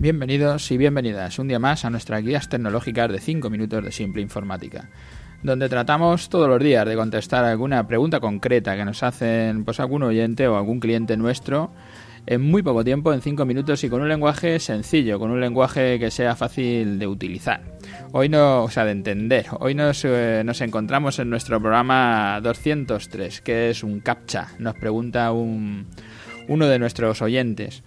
Bienvenidos y bienvenidas un día más a nuestras guías tecnológicas de 5 minutos de simple informática, donde tratamos todos los días de contestar alguna pregunta concreta que nos hacen pues algún oyente o algún cliente nuestro en muy poco tiempo, en 5 minutos y con un lenguaje sencillo, con un lenguaje que sea fácil de utilizar. Hoy no, o sea, de entender. Hoy nos, eh, nos encontramos en nuestro programa 203, que es un captcha. Nos pregunta un, uno de nuestros oyentes.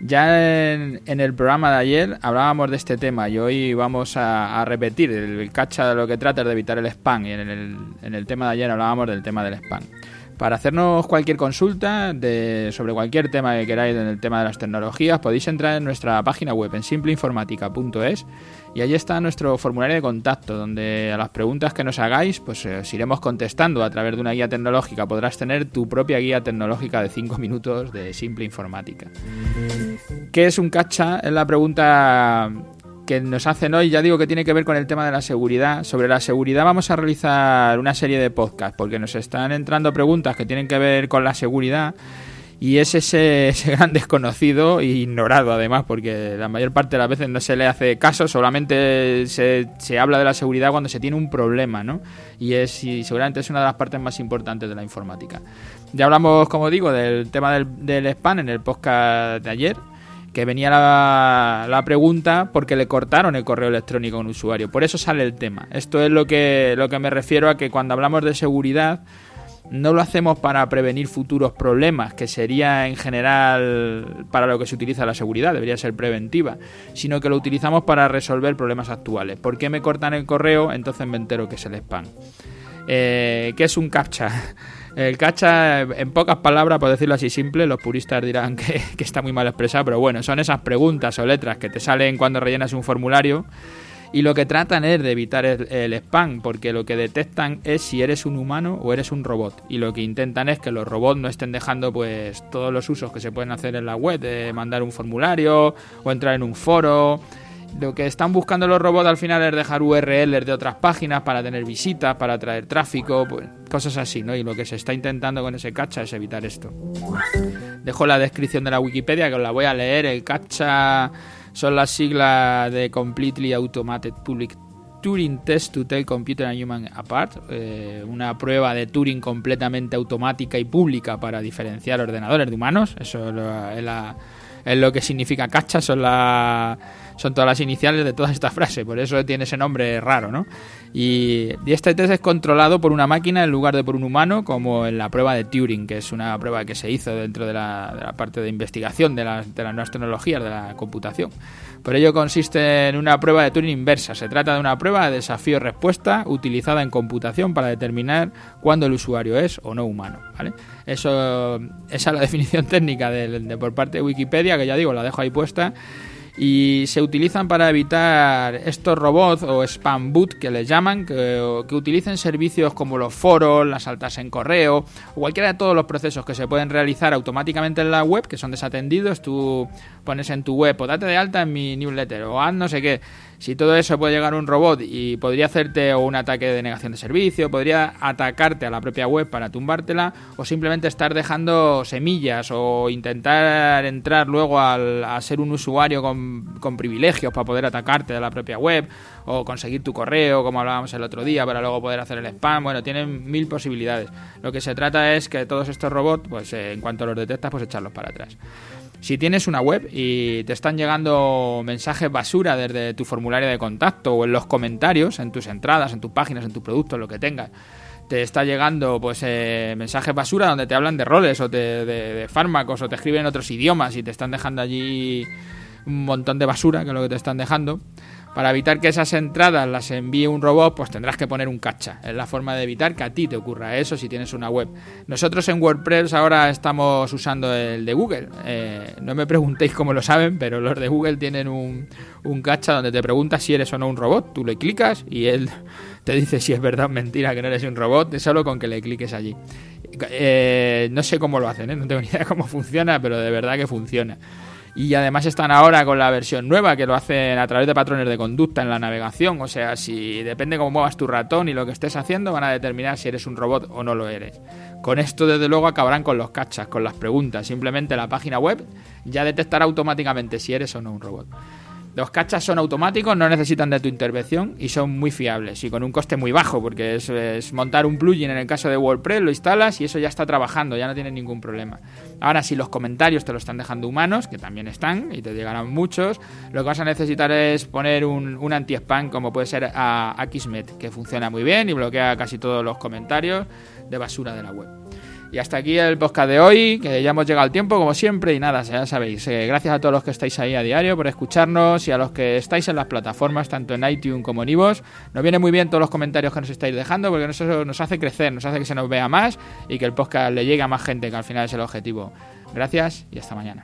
Ya en, el programa de ayer hablábamos de este tema y hoy vamos a, repetir. El cacha de lo que trata es de evitar el spam y en el, en el tema de ayer hablábamos del tema del spam. Para hacernos cualquier consulta sobre cualquier tema que queráis en el tema de las tecnologías, podéis entrar en nuestra página web en simpleinformática.es y allí está nuestro formulario de contacto, donde a las preguntas que nos hagáis, pues eh, os iremos contestando a través de una guía tecnológica. Podrás tener tu propia guía tecnológica de 5 minutos de simple informática. ¿Qué es un cacha? Es la pregunta que nos hacen hoy, ya digo que tiene que ver con el tema de la seguridad. Sobre la seguridad vamos a realizar una serie de podcasts porque nos están entrando preguntas que tienen que ver con la seguridad y es ese, gran desconocido e ignorado además porque la mayor parte de las veces no se le hace caso, solamente se, se habla de la seguridad cuando se tiene un problema, ¿no? Y, es, y seguramente es una de las partes más importantes de la informática. Ya hablamos, como digo, del tema del, del spam en el podcast de ayer que venía la, pregunta porque le cortaron el correo electrónico a un usuario. Por eso sale el tema. Esto es lo que, lo que me refiero a que cuando hablamos de seguridad no lo hacemos para prevenir futuros problemas, que sería en general para lo que se utiliza la seguridad, debería ser preventiva, sino que lo utilizamos para resolver problemas actuales. ¿Por qué me cortan el correo? Entonces me entero que es el spam. Eh, ¿Qué es un captcha? El cacha, en pocas palabras, por decirlo así simple, los puristas dirán que, está muy mal expresado, pero bueno, son esas preguntas o letras que te salen cuando rellenas un formulario y lo que tratan es de evitar el, spam, porque lo que detectan es si eres un humano o eres un robot. Y lo que intentan es que los robots no estén dejando pues todos los usos que se pueden hacer en la web, de mandar un formulario o entrar en un foro lo que están buscando los robots al final es dejar URLs de otras páginas para tener visitas, para atraer tráfico, pues, cosas así, ¿no? Y lo que se está intentando con ese cacha es evitar esto. Dejo la descripción de la Wikipedia que os la voy a leer. El cacha son las siglas de Completely Automated Public Turing Test to Tell Computer and Human Apart, eh, una prueba de Turing completamente automática y pública para diferenciar ordenadores de humanos. Eso es, es lo que significa cacha, son las son todas las iniciales de toda esta frase, por eso tiene ese nombre raro, ¿no? Y, este test es controlado por una máquina en lugar de por un humano, como en la prueba de Turing, que es una prueba que se hizo dentro de la, parte de investigación de las, nuevas tecnologías de la computación. Por ello consiste en una prueba de Turing inversa. Se trata de una prueba de desafío-respuesta utilizada en computación para determinar cuándo el usuario es o no humano. Eso, esa es la definición técnica de, por parte de Wikipedia, que ya digo, la dejo ahí puesta y se utilizan para evitar estos robots o spam boot que les llaman, que, que, utilicen servicios como los foros, las altas en correo o cualquiera de todos los procesos que se pueden realizar automáticamente en la web, que son desatendidos. Tú pones en tu web, o date de alta en mi newsletter o haz no sé qué si todo eso puede llegar un robot y podría hacerte un ataque de negación de servicio, podría atacarte a la propia web para tumbártela, o simplemente estar dejando semillas o intentar entrar luego a ser un usuario con, con privilegios para poder atacarte a la propia web, o conseguir tu correo, como hablábamos el otro día, para luego poder hacer el spam. Bueno, tienen mil posibilidades. Lo que se trata es que todos estos robots, pues eh, en cuanto los detectas, pues echarlos para atrás. Si tienes una web y te están llegando mensajes basura desde tu formulario de contacto o en los comentarios, en tus entradas, en tus páginas, en tus productos, lo que tengas, te está llegando pues eh, mensajes basura donde te hablan de roles o de, fármacos o te escriben en otros idiomas y te están dejando allí un montón de basura, que es lo que te están dejando. Para evitar que esas entradas las envíe un robot, pues tendrás que poner un cacha. Es la forma de evitar que a ti te ocurra eso si tienes una web. Nosotros en WordPress ahora estamos usando el de Google. Eh, no me preguntéis cómo lo saben, pero los de Google tienen un, un cacha donde te pregunta si eres o no un robot. Tú le clicas y él te dice si es verdad o mentira que no eres un robot, solo con que le cliques allí. Eh, no sé cómo lo hacen, ¿eh? no tengo ni idea cómo funciona, pero de verdad que funciona. Y además están ahora con la versión nueva que lo hacen a través de patrones de conducta en la navegación. O sea, si depende cómo muevas tu ratón y lo que estés haciendo, van a determinar si eres un robot o no lo eres. Con esto, desde luego, acabarán con los cachas, con las preguntas. Simplemente la página web ya detectará automáticamente si eres o no un robot. Los cachas son automáticos, no necesitan de tu intervención y son muy fiables y con un coste muy bajo, porque es, montar un plugin en el caso de WordPress, lo instalas y eso ya está trabajando, ya no tiene ningún problema. Ahora, si los comentarios te lo están dejando humanos, que también están y te llegarán muchos, lo que vas a necesitar es poner un, anti-spam como puede ser a Akismet, que funciona muy bien y bloquea casi todos los comentarios de basura de la web. Y hasta aquí el podcast de hoy, que ya hemos llegado al tiempo, como siempre, y nada, ya sabéis, eh, gracias a todos los que estáis ahí a diario por escucharnos y a los que estáis en las plataformas, tanto en iTunes como en iVoox. Nos viene muy bien todos los comentarios que nos estáis dejando, porque eso nos hace crecer, nos hace que se nos vea más y que el podcast le llegue a más gente, que al final es el objetivo. Gracias y hasta mañana.